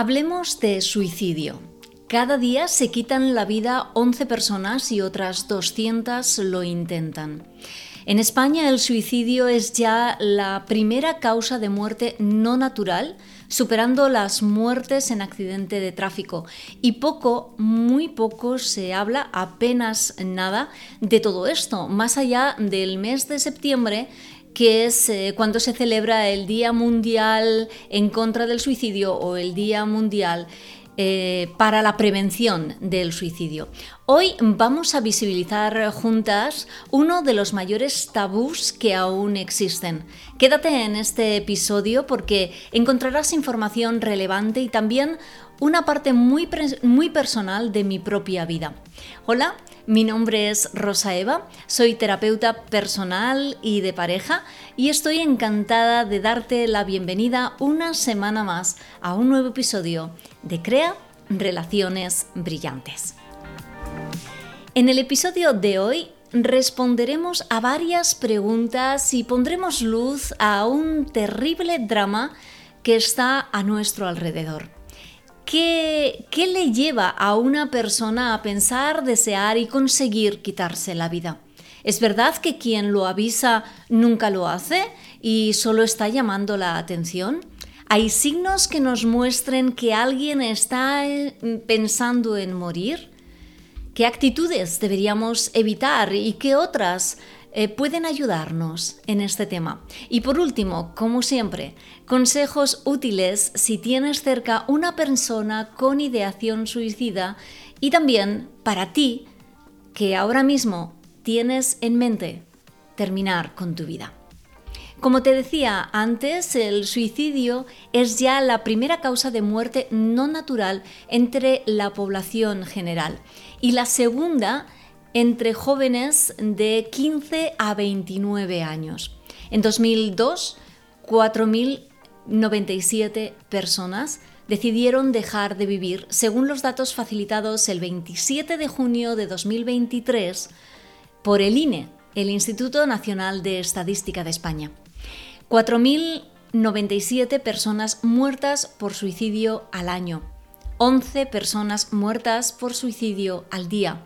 Hablemos de suicidio. Cada día se quitan la vida 11 personas y otras 200 lo intentan. En España el suicidio es ya la primera causa de muerte no natural, superando las muertes en accidente de tráfico. Y poco, muy poco se habla, apenas nada, de todo esto, más allá del mes de septiembre que es eh, cuando se celebra el Día Mundial en contra del Suicidio o el Día Mundial eh, para la prevención del suicidio. Hoy vamos a visibilizar juntas uno de los mayores tabús que aún existen. Quédate en este episodio porque encontrarás información relevante y también una parte muy, muy personal de mi propia vida. Hola, mi nombre es Rosa Eva, soy terapeuta personal y de pareja y estoy encantada de darte la bienvenida una semana más a un nuevo episodio de Crea Relaciones Brillantes. En el episodio de hoy responderemos a varias preguntas y pondremos luz a un terrible drama que está a nuestro alrededor. ¿Qué, le lleva a una persona a pensar, desear y conseguir quitarse la vida? ¿Es verdad que quien lo avisa nunca lo hace y solo está llamando la atención? ¿Hay signos que nos muestren que alguien está eh, pensando en morir? ¿Qué actitudes deberíamos evitar y qué otras eh, pueden ayudarnos en este tema. Y por último, como siempre, consejos útiles si tienes cerca una persona con ideación suicida y también para ti que ahora mismo tienes en mente terminar con tu vida. Como te decía antes, el suicidio es ya la primera causa de muerte no natural entre la población general y la segunda entre jóvenes de 15 a 29 años. En 2002, 4.097 personas decidieron dejar de vivir, según los datos facilitados el 27 de junio de 2023 por el INE, el Instituto Nacional de Estadística de España. 4.097 personas muertas por suicidio al año, 11 personas muertas por suicidio al día.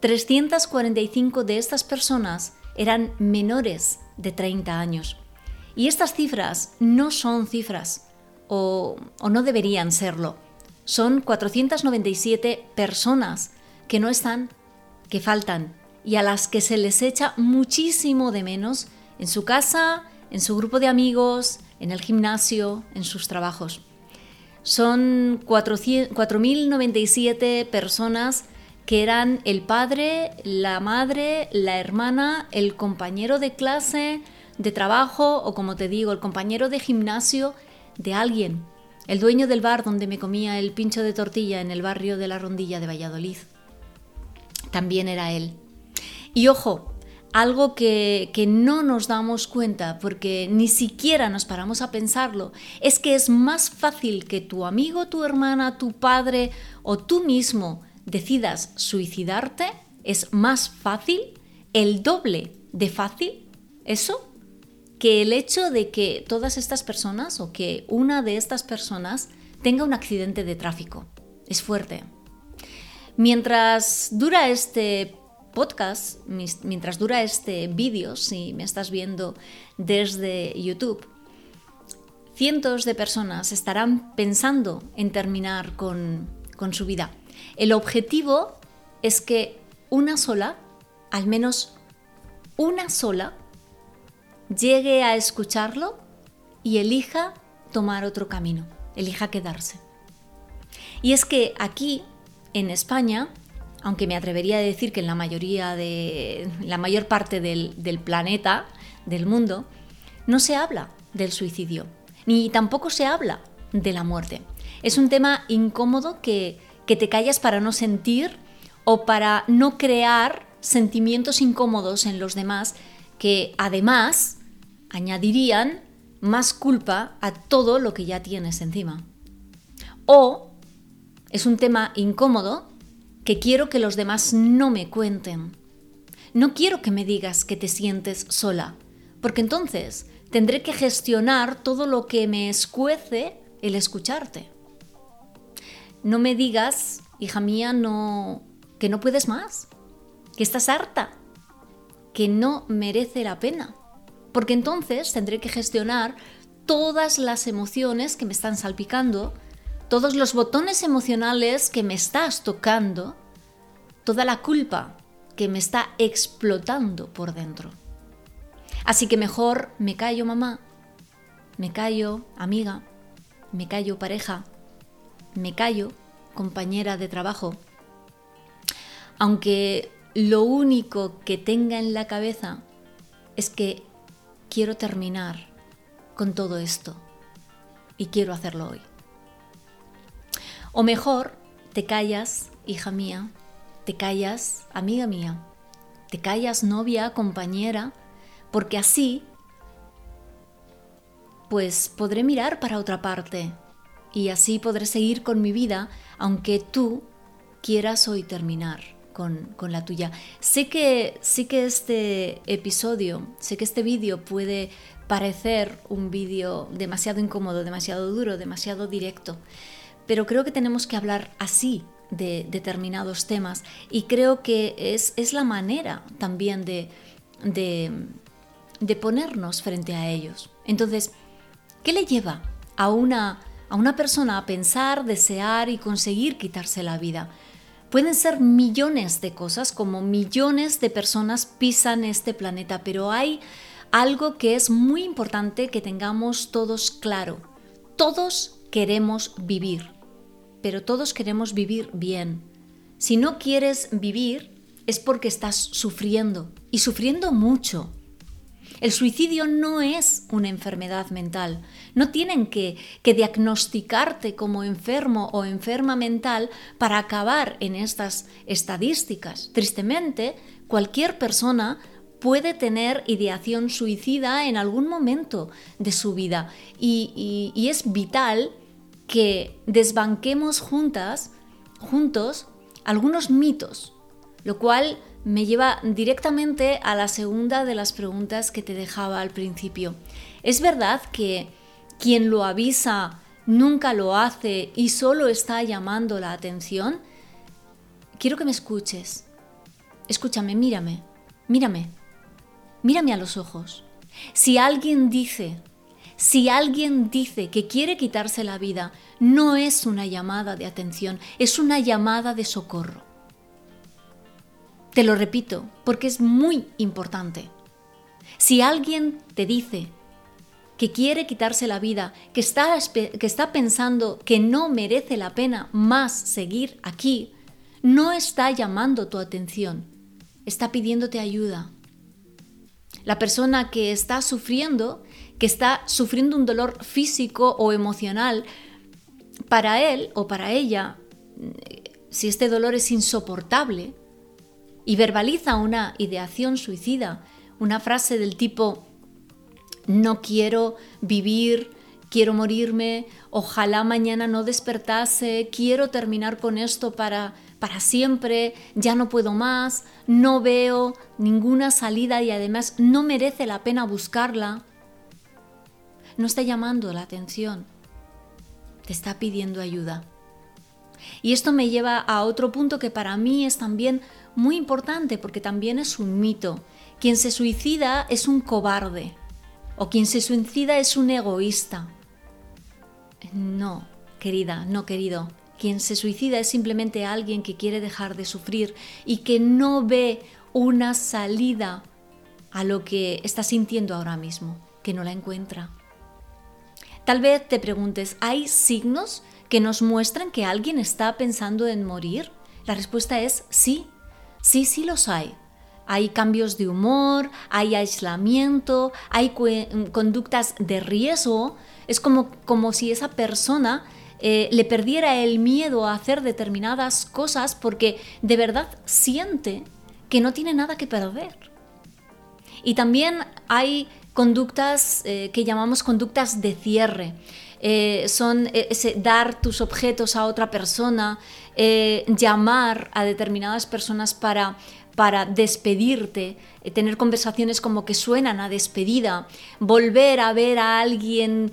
345 de estas personas eran menores de 30 años. Y estas cifras no son cifras, o, no deberían serlo. Son 497 personas que no están, que faltan, y a las que se les echa muchísimo de menos en su casa, en su grupo de amigos, en el gimnasio, en sus trabajos. Son 4.097 personas que eran el padre, la madre, la hermana, el compañero de clase, de trabajo o como te digo, el compañero de gimnasio de alguien, el dueño del bar donde me comía el pincho de tortilla en el barrio de la Rondilla de Valladolid. También era él. Y ojo, algo que, que, no nos damos cuenta porque ni siquiera nos paramos a pensarlo, es que es más fácil que tu amigo, tu hermana, tu padre o tú mismo decidas suicidarte, es más fácil, el doble de fácil, eso, que el hecho de que todas estas personas o que una de estas personas tenga un accidente de tráfico. Es fuerte. Mientras dura este podcast, mientras dura este vídeo, si me estás viendo desde YouTube, cientos de personas estarán pensando en terminar con, con su vida. El objetivo es que una sola, al menos una sola, llegue a escucharlo y elija tomar otro camino, elija quedarse. Y es que aquí, en España, aunque me atrevería a decir que en la mayoría de la mayor parte del, del planeta, del mundo, no se habla del suicidio, ni tampoco se habla de la muerte. Es un tema incómodo que que te callas para no sentir o para no crear sentimientos incómodos en los demás que además añadirían más culpa a todo lo que ya tienes encima. O es un tema incómodo que quiero que los demás no me cuenten. No quiero que me digas que te sientes sola, porque entonces tendré que gestionar todo lo que me escuece el escucharte. No me digas, hija mía, no, que no puedes más, que estás harta, que no merece la pena. Porque entonces tendré que gestionar todas las emociones que me están salpicando, todos los botones emocionales que me estás tocando, toda la culpa que me está explotando por dentro. Así que mejor me callo mamá, me callo amiga, me callo pareja, me callo compañera de trabajo. Aunque lo único que tenga en la cabeza es que quiero terminar con todo esto y quiero hacerlo hoy. O mejor, te callas, hija mía, te callas, amiga mía, te callas, novia, compañera, porque así, pues podré mirar para otra parte y así podré seguir con mi vida, aunque tú quieras hoy terminar con, la tuya. Sé que, sí que este episodio, sé que este vídeo puede parecer un vídeo demasiado incómodo, demasiado duro, demasiado directo, pero creo que tenemos que hablar así de determinados temas y creo que es, es la manera también de, de, ponernos frente a ellos. Entonces, ¿qué le lleva a una, a una persona a pensar, desear y conseguir quitarse la vida? Pueden ser millones de cosas, como millones de personas pisan este planeta, pero hay algo que es muy importante que tengamos todos claro. Todos queremos vivir, pero todos queremos vivir bien. Si no quieres vivir es porque estás sufriendo y sufriendo mucho. El suicidio no es una enfermedad mental. No tienen que, diagnosticarte como enfermo o enferma mental para acabar en estas estadísticas. Tristemente, cualquier persona puede tener ideación suicida en algún momento de su vida y, y es vital que desbanquemos juntas, juntos, algunos mitos, lo cual me lleva directamente a la segunda de las preguntas que te dejaba al principio. ¿Es verdad que quien lo avisa nunca lo hace y solo está llamando la atención? Quiero que me escuches. Escúchame, mírame, mírame, mírame a los ojos. Si alguien dice, si alguien dice que quiere quitarse la vida, no es una llamada de atención, es una llamada de socorro. Te lo repito, porque es muy importante. Si alguien te dice que quiere quitarse la vida, que está, que está pensando que no merece la pena más seguir aquí, no está llamando tu atención, está pidiéndote ayuda. La persona que está sufriendo, que está sufriendo un dolor físico o emocional, para él o para ella, si este dolor es insoportable, y verbaliza una ideación suicida, una frase del tipo, no quiero vivir, quiero morirme, ojalá mañana no despertase, quiero terminar con esto para, para siempre, ya no puedo más, no veo ninguna salida y además no merece la pena buscarla, no está llamando la atención, te está pidiendo ayuda. Y esto me lleva a otro punto que para mí es también muy importante porque también es un mito. Quien se suicida es un cobarde o quien se suicida es un egoísta. No, querida, no querido. Quien se suicida es simplemente alguien que quiere dejar de sufrir y que no ve una salida a lo que está sintiendo ahora mismo, que no la encuentra. Tal vez te preguntes, ¿hay signos que nos muestran que alguien está pensando en morir? La respuesta es sí, sí, sí los hay. Hay cambios de humor, hay aislamiento, hay conductas de riesgo. Es como, como si esa persona eh, le perdiera el miedo a hacer determinadas cosas porque de verdad siente que no tiene nada que perder. Y también hay conductas eh, que llamamos conductas de cierre. Eh, son eh, ese dar tus objetos a otra persona, eh, llamar a determinadas personas para, para despedirte, tener conversaciones como que suenan a despedida, volver a ver a alguien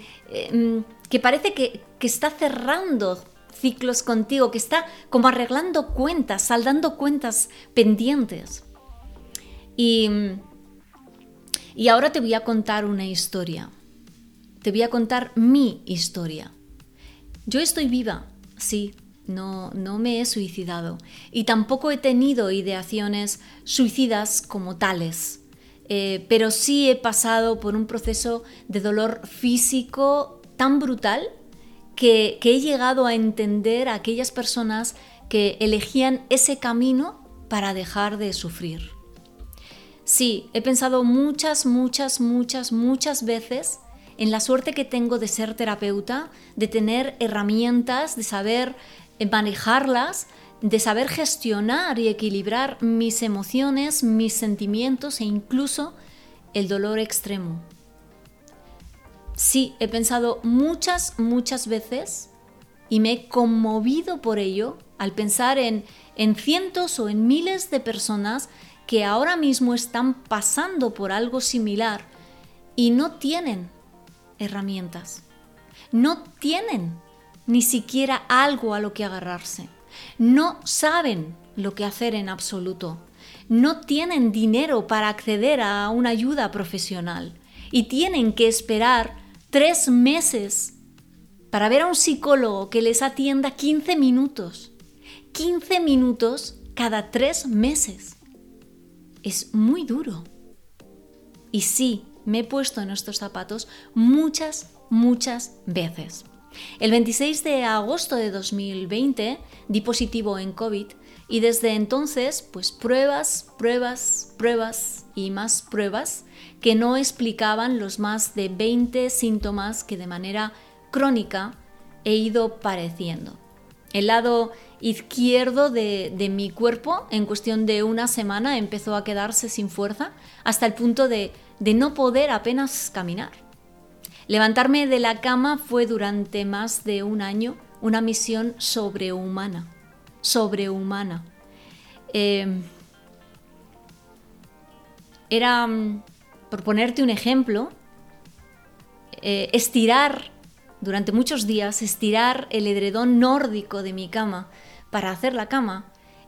mm, que parece que, que está cerrando ciclos contigo, que está como arreglando cuentas, saldando cuentas pendientes. Y, y ahora te voy a contar una historia. Te voy a contar mi historia. Yo estoy viva, sí, no, no me he suicidado y tampoco he tenido ideaciones suicidas como tales. Eh, pero sí he pasado por un proceso de dolor físico tan brutal que, que he llegado a entender a aquellas personas que elegían ese camino para dejar de sufrir. Sí, he pensado muchas, muchas, muchas, muchas veces en la suerte que tengo de ser terapeuta, de tener herramientas, de saber manejarlas, de saber gestionar y equilibrar mis emociones, mis sentimientos e incluso el dolor extremo. Sí, he pensado muchas, muchas veces y me he conmovido por ello al pensar en, en cientos o en miles de personas que ahora mismo están pasando por algo similar y no tienen herramientas. No tienen ni siquiera algo a lo que agarrarse. No saben lo que hacer en absoluto. No tienen dinero para acceder a una ayuda profesional y tienen que esperar tres meses para ver a un psicólogo que les atienda 15 minutos. 15 minutos cada tres meses. Es muy duro. Y sí, me he puesto en estos zapatos muchas, muchas veces. El 26 de agosto de 2020 di positivo en COVID y desde entonces, pues pruebas, pruebas, pruebas y más pruebas que no explicaban los más de 20 síntomas que de manera crónica he ido padeciendo. El lado izquierdo de, de, mi cuerpo en cuestión de una semana empezó a quedarse sin fuerza hasta el punto de, de no poder apenas caminar. Levantarme de la cama fue durante más de un año una misión sobrehumana, sobrehumana. Em, era, mm, por ponerte un ejemplo, eh, estirar durante muchos días, estirar el edredón nórdico de mi cama para hacer la cama,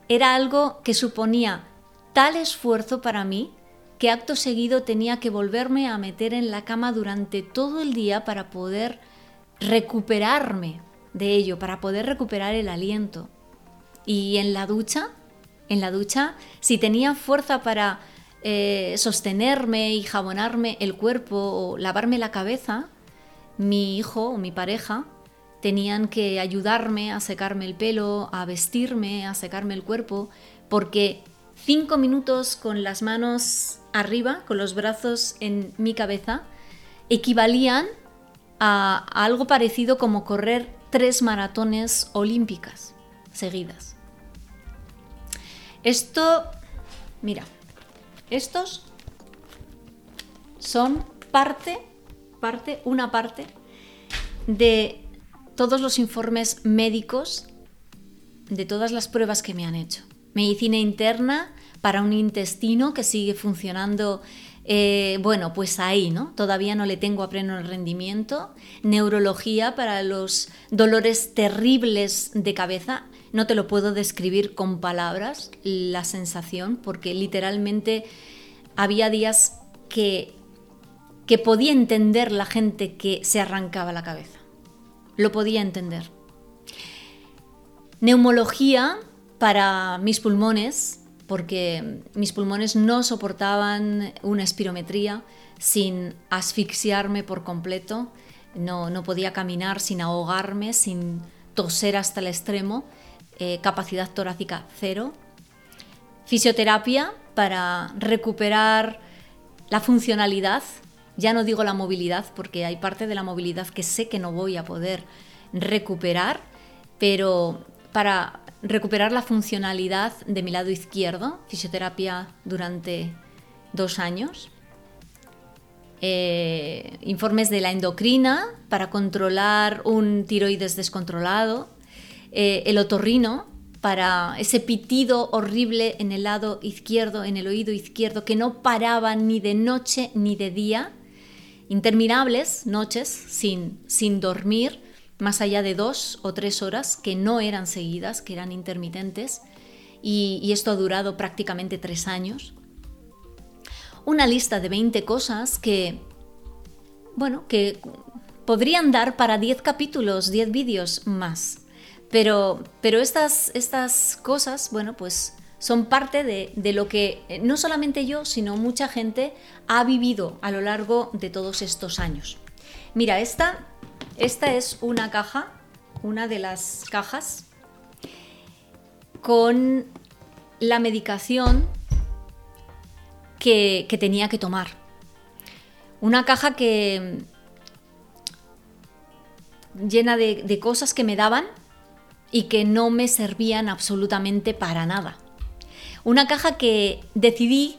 era algo que suponía tal esfuerzo para mí que acto seguido tenía que volverme a meter en la cama durante todo el día para poder recuperarme de ello, para poder recuperar el aliento. Y en la ducha, en la ducha, si tenía fuerza para eh, sostenerme y jabonarme el cuerpo o lavarme la cabeza, mi hijo o mi pareja tenían que ayudarme a secarme el pelo, a vestirme, a secarme el cuerpo, porque cinco minutos con las manos arriba, con los brazos en mi cabeza, equivalían a, algo parecido como correr tres maratones olímpicas seguidas. Esto, mira, estos son parte, parte, una parte de todos los informes médicos, de todas las pruebas que me han hecho. Medicina interna para un intestino que sigue funcionando, eh, bueno, pues ahí, ¿no? Todavía no le tengo a pleno rendimiento. Neurología para los dolores terribles de cabeza. No te lo puedo describir con palabras, la sensación, porque literalmente había días que, que podía entender la gente que se arrancaba la cabeza. Lo podía entender. Neumología para mis pulmones, porque mis pulmones no soportaban una espirometría sin asfixiarme por completo, no, no podía caminar sin ahogarme, sin toser hasta el extremo, eh, capacidad torácica cero. Fisioterapia para recuperar la funcionalidad, ya no digo la movilidad, porque hay parte de la movilidad que sé que no voy a poder recuperar, pero para recuperar la funcionalidad de mi lado izquierdo, fisioterapia durante dos años. Eh, informes de la endocrina para controlar un tiroides descontrolado, eh, el otorrino para ese pitido horrible en el lado izquierdo, en el oído izquierdo, que no paraba ni de noche ni de día, interminables noches sin, sin dormir, más allá de dos o tres horas, que no eran seguidas, que eran intermitentes, y, esto ha durado prácticamente tres años. Una lista de 20 cosas que, bueno, que podrían dar para 10 capítulos, 10 vídeos más. Pero, pero estas, estas cosas, bueno, pues son parte de, de, lo que eh, no solamente yo, sino mucha gente ha vivido a lo largo de todos estos años. Mira, esta esta es una caja, una de las cajas, con la medicación que, tenía que tomar. Una caja que llena de, cosas que me daban y que no me servían absolutamente para nada. Una caja que decidí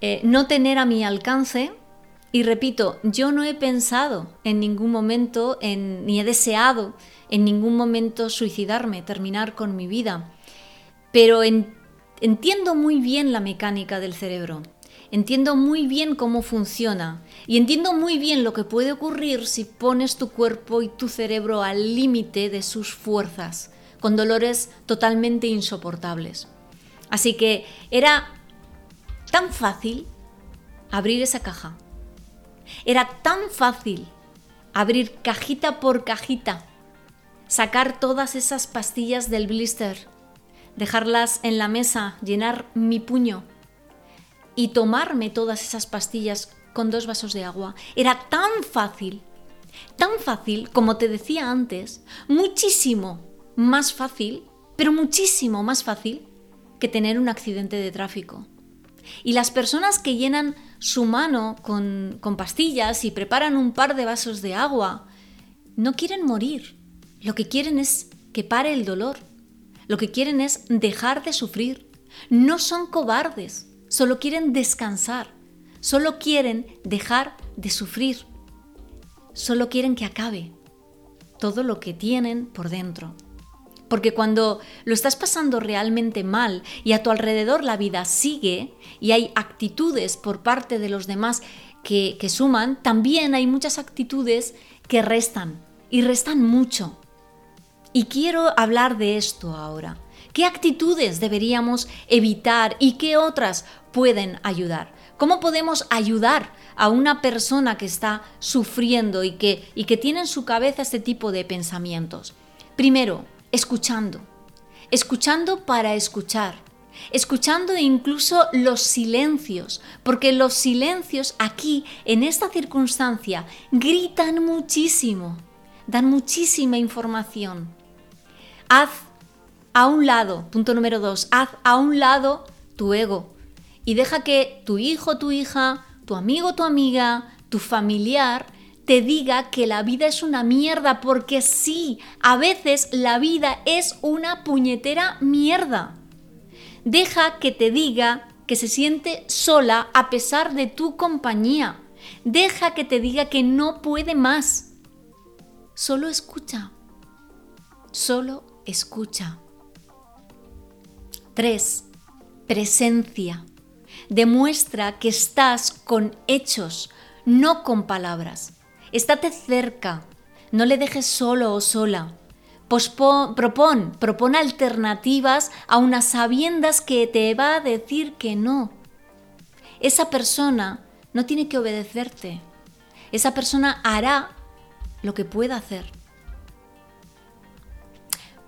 eh, no tener a mi alcance y repito, yo no he pensado en ningún momento, ni he deseado en ningún momento suicidarme, terminar con mi vida, pero entiendo muy bien la mecánica del cerebro, entiendo muy bien cómo funciona. Y entiendo muy bien lo que puede ocurrir si pones tu cuerpo y tu cerebro al límite de sus fuerzas, con dolores totalmente insoportables. Así que era tan fácil abrir esa caja era tan fácil abrir cajita por cajita, sacar todas esas pastillas del blister, dejarlas en la mesa, llenar mi puño y tomarme todas esas pastillas con dos vasos de agua. Era tan fácil, tan fácil, como te decía antes, muchísimo más fácil, pero muchísimo más fácil que tener un accidente de tráfico. Y las personas que llenan su mano con, pastillas y preparan un par de vasos de agua, no quieren morir. Lo que quieren es que pare el dolor. Lo que quieren es dejar de sufrir. No son cobardes, solo quieren descansar. Solo quieren dejar de sufrir. Solo quieren que acabe todo lo que tienen por dentro. Porque cuando lo estás pasando realmente mal y a tu alrededor la vida sigue y hay actitudes por parte de los demás que, suman, también hay muchas actitudes que restan y restan mucho. Y quiero hablar de esto ahora. ¿Qué actitudes deberíamos evitar y qué otras pueden ayudar? ¿Cómo podemos ayudar a una persona que está sufriendo y que, y que tiene en su cabeza este tipo de pensamientos? Primero, escuchando, escuchando para escuchar, escuchando incluso los silencios, porque los silencios aquí, en esta circunstancia, gritan muchísimo, dan muchísima información. Haz a un lado, punto número dos, haz a un lado tu ego y deja que tu hijo, tu hija, tu amigo, tu amiga, tu familiar, te diga que la vida es una mierda, porque sí, a veces la vida es una puñetera mierda. Deja que te diga que se siente sola a pesar de tu compañía. Deja que te diga que no puede más. Solo escucha. Solo escucha. 3. Presencia. Demuestra que estás con hechos, no con palabras. Estate cerca, no le dejes solo o sola. propón, propon alternativas a unas sabiendas que te va a decir que no. Esa persona no tiene que obedecerte. Esa persona hará lo que pueda hacer.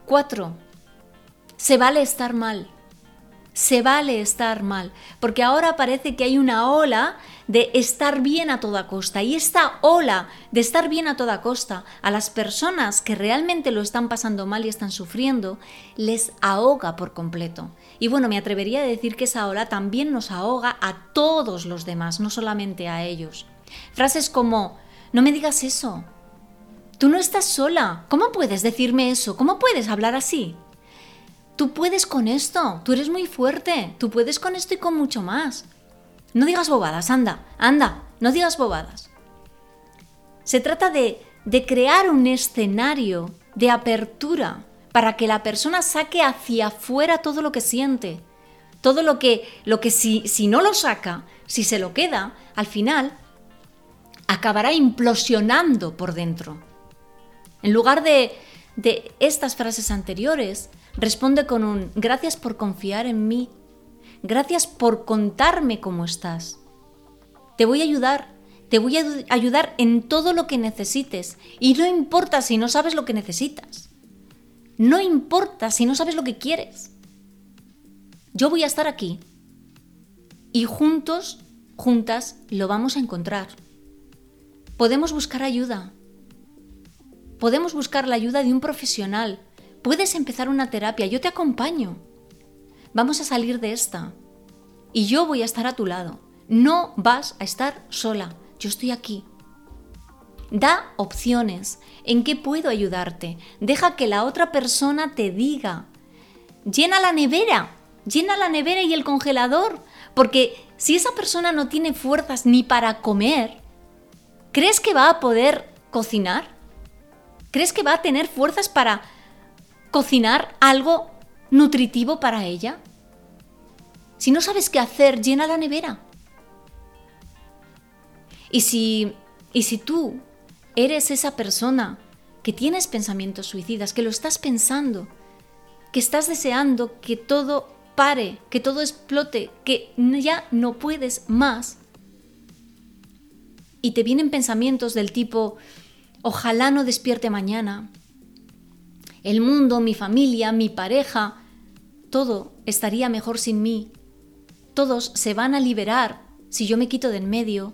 4. Se vale estar mal se vale estar mal, porque ahora parece que hay una ola de estar bien a toda costa y esta ola de estar bien a toda costa a las personas que realmente lo están pasando mal y están sufriendo les ahoga por completo. Y bueno, me atrevería a decir que esa ola también nos ahoga a todos los demás, no solamente a ellos. Frases como, no me digas eso, tú no estás sola, ¿cómo puedes decirme eso? ¿Cómo puedes hablar así? Tú puedes con esto, tú eres muy fuerte, tú puedes con esto y con mucho más. No digas bobadas, anda, anda, no digas bobadas. Se trata de, de crear un escenario de apertura para que la persona saque hacia afuera todo lo que siente. Todo lo que, lo que si, si no lo saca, si se lo queda, al final acabará implosionando por dentro. En lugar de, de estas frases anteriores, responde con un gracias por confiar en mí, gracias por contarme cómo estás. Te voy a ayudar, te voy a ayudar en todo lo que necesites y no importa si no sabes lo que necesitas. No importa si no sabes lo que quieres. Yo voy a estar aquí y juntos, juntas, lo vamos a encontrar. Podemos buscar ayuda. Podemos buscar la ayuda de un profesional. Puedes empezar una terapia. Yo te acompaño. Vamos a salir de esta. Y yo voy a estar a tu lado. No vas a estar sola. Yo estoy aquí. Da opciones. ¿En qué puedo ayudarte? Deja que la otra persona te diga. Llena la nevera. Llena la nevera y el congelador. Porque si esa persona no tiene fuerzas ni para comer, ¿crees que va a poder cocinar? ¿Crees que va a tener fuerzas para cocinar algo nutritivo para ella? Si no sabes qué hacer, llena la nevera. Y si, y si tú eres esa persona que tienes pensamientos suicidas, que lo estás pensando, que estás deseando que todo pare, que todo explote, que ya no puedes más, y te vienen pensamientos del tipo, ojalá no despierte mañana, el mundo, mi familia, mi pareja, todo estaría mejor sin mí, todos se van a liberar si yo me quito de en medio,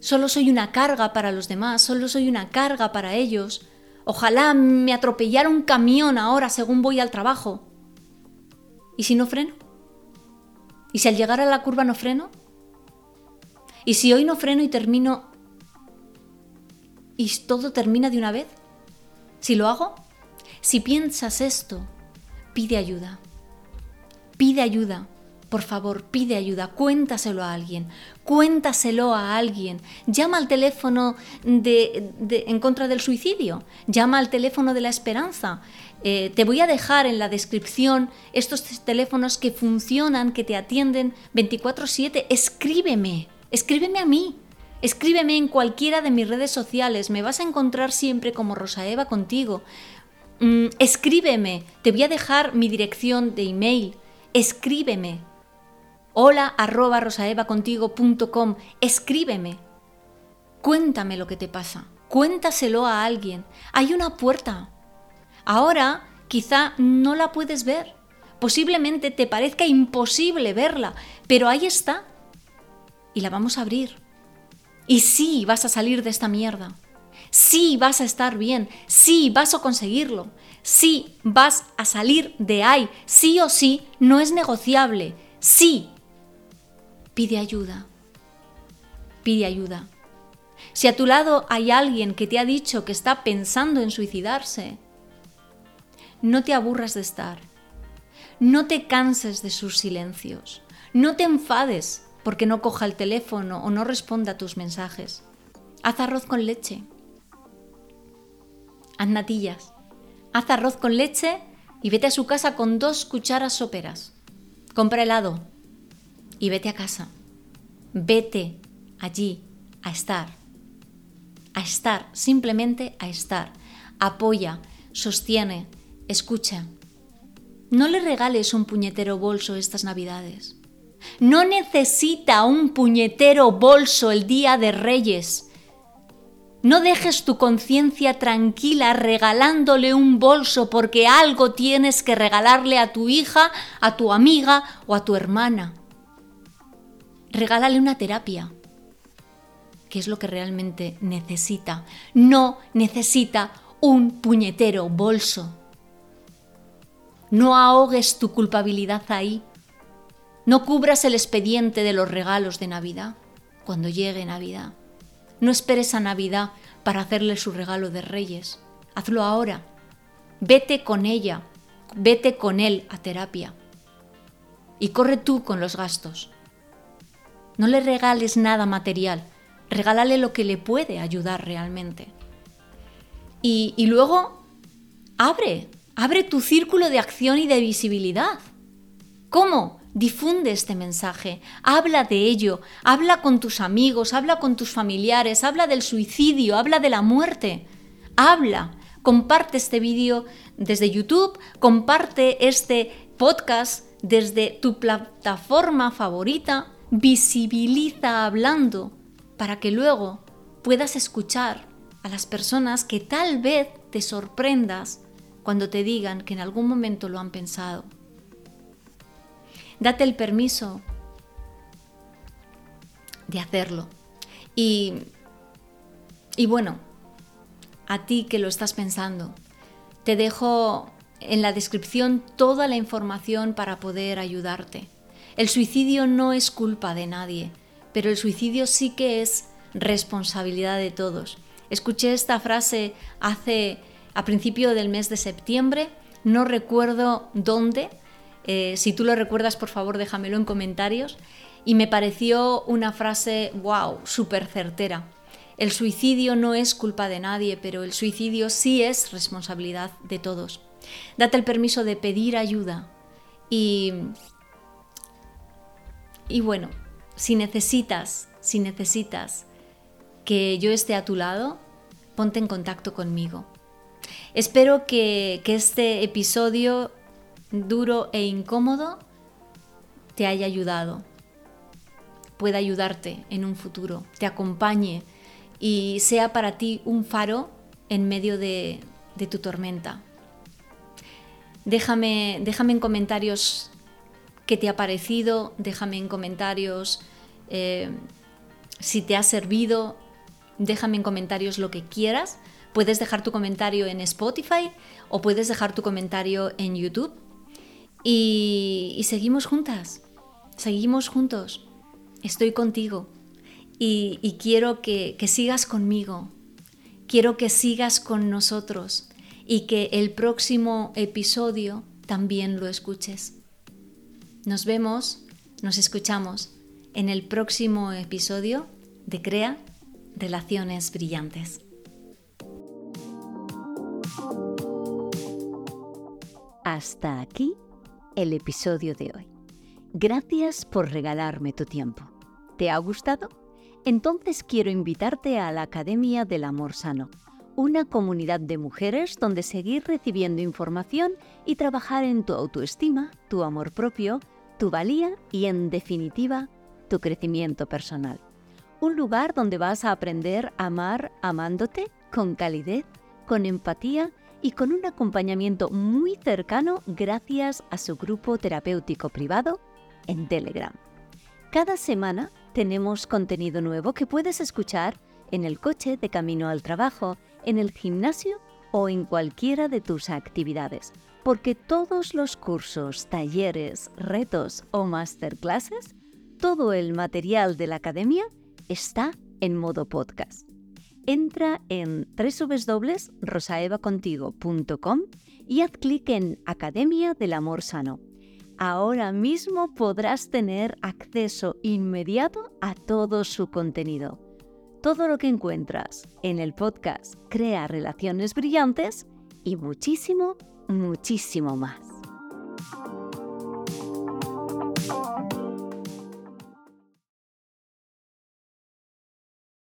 solo soy una carga para los demás, solo soy una carga para ellos, ojalá me atropellara un camión ahora según voy al trabajo. ¿Y si no freno? ¿Y si al llegar a la curva no freno? ¿Y si hoy no freno y termino y todo termina de una vez? Si lo hago, si piensas esto, pide ayuda. Pide ayuda. Por favor, pide ayuda, cuéntaselo a alguien, cuéntaselo a alguien. Llama al teléfono de, en contra del suicidio, llama al teléfono de la esperanza. Eh, te voy a dejar en la descripción estos teléfonos que funcionan, que te atienden 24/7. Escríbeme, escríbeme a mí. Escríbeme en cualquiera de mis redes sociales, me vas a encontrar siempre como Rosa Eva contigo. Mm, escríbeme, te voy a dejar mi dirección de email. Escríbeme, hola arroba rosaevacontigo.com, escríbeme, cuéntame lo que te pasa, cuéntaselo a alguien. Hay una puerta. Ahora quizá no la puedes ver, posiblemente te parezca imposible verla, pero ahí está. Y la vamos a abrir. Y sí, vas a salir de esta mierda. Sí, vas a estar bien. Sí, vas a conseguirlo. Sí, vas a salir de ahí. Sí o sí, no es negociable. Sí, pide ayuda. Pide ayuda. Si a tu lado hay alguien que te ha dicho que está pensando en suicidarse, no te aburras de estar. No te canses de sus silencios. No te enfades porque no coja el teléfono o no responda a tus mensajes. Haz arroz con leche. Haz natillas. Haz arroz con leche y vete a su casa con dos cucharas soperas. Compra helado y vete a casa. Vete allí a estar. A estar, simplemente a estar. Apoya, sostiene, escucha. No le regales un puñetero bolso estas navidades. No necesita un puñetero bolso el día de Reyes. No dejes tu conciencia tranquila regalándole un bolso porque algo tienes que regalarle a tu hija, a tu amiga o a tu hermana regálale una terapia, que es lo que realmente necesita. No necesita un puñetero bolso. No ahogues tu culpabilidad ahí. No cubras el expediente de los regalos de Navidad cuando llegue Navidad. No esperes a Navidad para hacerle su regalo de Reyes. Hazlo ahora. Vete con ella, vete con él a terapia. Y corre tú con los gastos. No le regales nada material, regálale lo que le puede ayudar realmente. Y, luego, abre, abre tu círculo de acción y de visibilidad. ¿Cómo? Difunde este mensaje, habla de ello, habla con tus amigos, habla con tus familiares, habla del suicidio, habla de la muerte. Habla, comparte este vídeo desde YouTube, comparte este podcast desde tu plataforma favorita, visibiliza hablando para que luego puedas escuchar a las personas que tal vez te sorprendas cuando te digan que en algún momento lo han pensado. Date el permiso de hacerlo. Y, y bueno, a ti que lo estás pensando, te dejo en la descripción toda la información para poder ayudarte. El suicidio no es culpa de nadie, pero el suicidio sí que es responsabilidad de todos. Escuché esta frase hace a principio del mes de septiembre, no recuerdo dónde, eh, si tú lo recuerdas por favor déjamelo en comentarios, y me pareció una frase, wow, súper certera. El suicidio no es culpa de nadie, pero el suicidio sí es responsabilidad de todos. Date el permiso de pedir ayuda y, y bueno, si necesitas, si necesitas que yo esté a tu lado, ponte en contacto conmigo. Espero que, este episodio duro e incómodo te haya ayudado, pueda ayudarte en un futuro, te acompañe y sea para ti un faro en medio de, de tu tormenta. Déjame, déjame en comentarios qué te ha parecido, déjame en comentarios eh, si te ha servido, déjame en comentarios lo que quieras. Puedes dejar tu comentario en Spotify o puedes dejar tu comentario en YouTube. Y, seguimos juntas, seguimos juntos. Estoy contigo y, quiero que sigas conmigo. Quiero que sigas con nosotros y que el próximo episodio también lo escuches. Nos vemos, nos escuchamos en el próximo episodio de Crea Relaciones Brillantes. Hasta aquí el episodio de hoy. Gracias por regalarme tu tiempo. ¿Te ha gustado? Entonces quiero invitarte a la Academia del Amor Sano una comunidad de mujeres donde seguir recibiendo información y trabajar en tu autoestima, tu amor propio, tu valía y, en definitiva, tu crecimiento personal. Un lugar donde vas a aprender a amar amándote con calidez, con empatía y con un acompañamiento muy cercano gracias a su grupo terapéutico privado en Telegram. Cada semana tenemos contenido nuevo que puedes escuchar en el coche de camino al trabajo, en el gimnasio o en cualquiera de tus actividades, porque todos los cursos, talleres, retos o masterclasses, todo el material de la academia está en modo podcast. Entra en www.rosaevacontigo.com y haz clic en Academia del Amor Sano. Ahora mismo podrás tener acceso inmediato a todo su contenido todo lo que encuentras en el podcast Crea Relaciones Brillantes y muchísimo, muchísimo más.